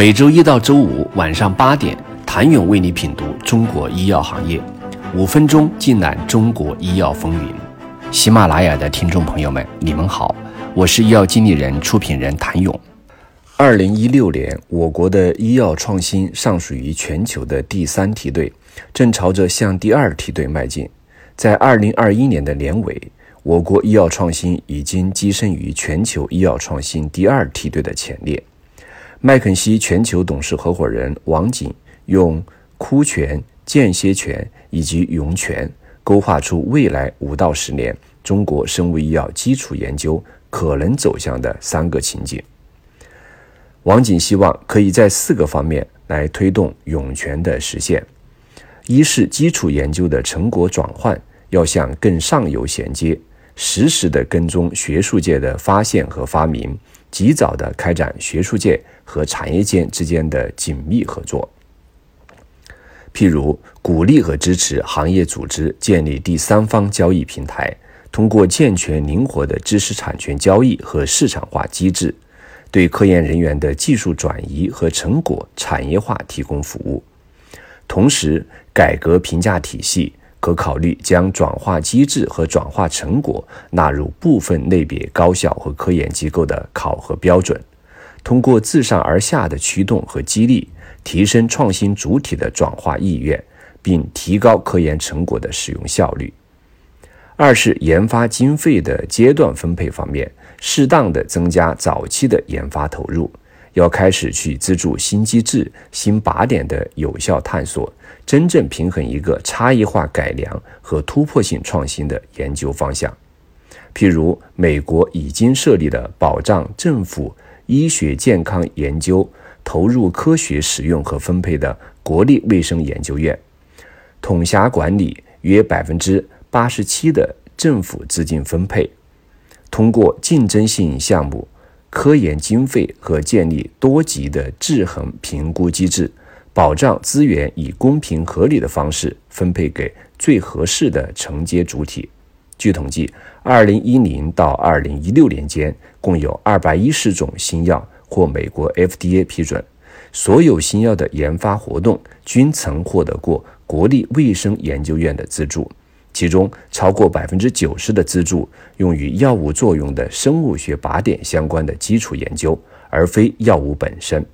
每周一到周五晚上八点，谭勇为你品读中国医药行业，五分钟尽览中国医药风云。喜马拉雅的听众朋友们，你们好，我是医药经理人、出品人谭勇。二零一六年，我国的医药创新尚属于全球的第三梯队，正朝着向第二梯队迈进。在二零二一年的年尾，我国医药创新已经跻身于全球医药创新第二梯队的前列。麦肯锡全球董事合伙人王锦用枯泉、间歇泉以及涌泉，勾画出未来五到十年中国生物医药基础研究可能走向的三个情景。王景希望可以在四个方面来推动涌泉的实现：一是基础研究的成果转换要向更上游衔接，实时的跟踪学术界的发现和发明，及早的开展学术界和产业界之间的紧密合作。譬如，鼓励和支持行业组织建立第三方交易平台，通过健全灵活的知识产权交易和市场化机制。对科研人员的技术转移和成果产业化提供服务，同时改革评价体系，可考虑将转化机制和转化成果纳入部分类别高校和科研机构的考核标准，通过自上而下的驱动和激励，提升创新主体的转化意愿，并提高科研成果的使用效率。二是研发经费的阶段分配方面。适当的增加早期的研发投入，要开始去资助新机制、新靶点的有效探索，真正平衡一个差异化改良和突破性创新的研究方向。譬如，美国已经设立的保障政府医学健康研究投入科学使用和分配的国立卫生研究院，统辖管理约百分之八十七的政府资金分配。通过竞争性项目、科研经费和建立多级的制衡评估机制，保障资源以公平合理的方式分配给最合适的承接主体。据统计，二零一零到二零一六年间，共有二百一十种新药获美国 FDA 批准，所有新药的研发活动均曾获得过国立卫生研究院的资助。其中超过百分之九十的资助用于药物作用的生物学靶点相关的基础研究，而非药物本身。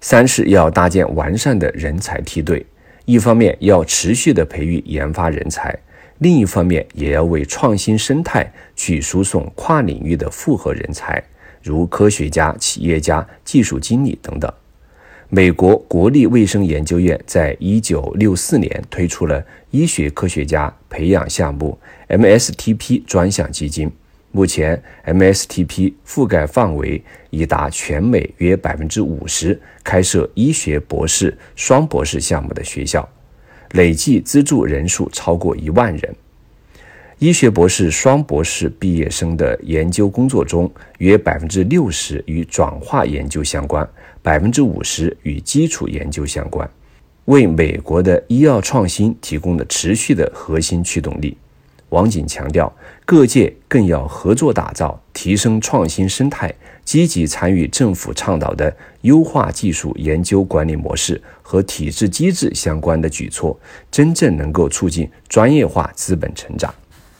三是要搭建完善的人才梯队，一方面要持续的培育研发人才，另一方面也要为创新生态去输送跨领域的复合人才，如科学家、企业家、技术经理等等。美国国立卫生研究院在一九六四年推出了医学科学家培养项目 MSTP 专项基金，目前 MSTP 覆盖范围已达全美约百分之五十开设医学博士、双博士项目的学校，累计资助人数超过一万人。医学博士、双博士毕业生的研究工作中，约百分之六十与转化研究相关，百分之五十与基础研究相关，为美国的医药创新提供了持续的核心驱动力。王景强调，各界更要合作打造、提升创新生态，积极参与政府倡导的优化技术研究管理模式和体制机制相关的举措，真正能够促进专业化资本成长。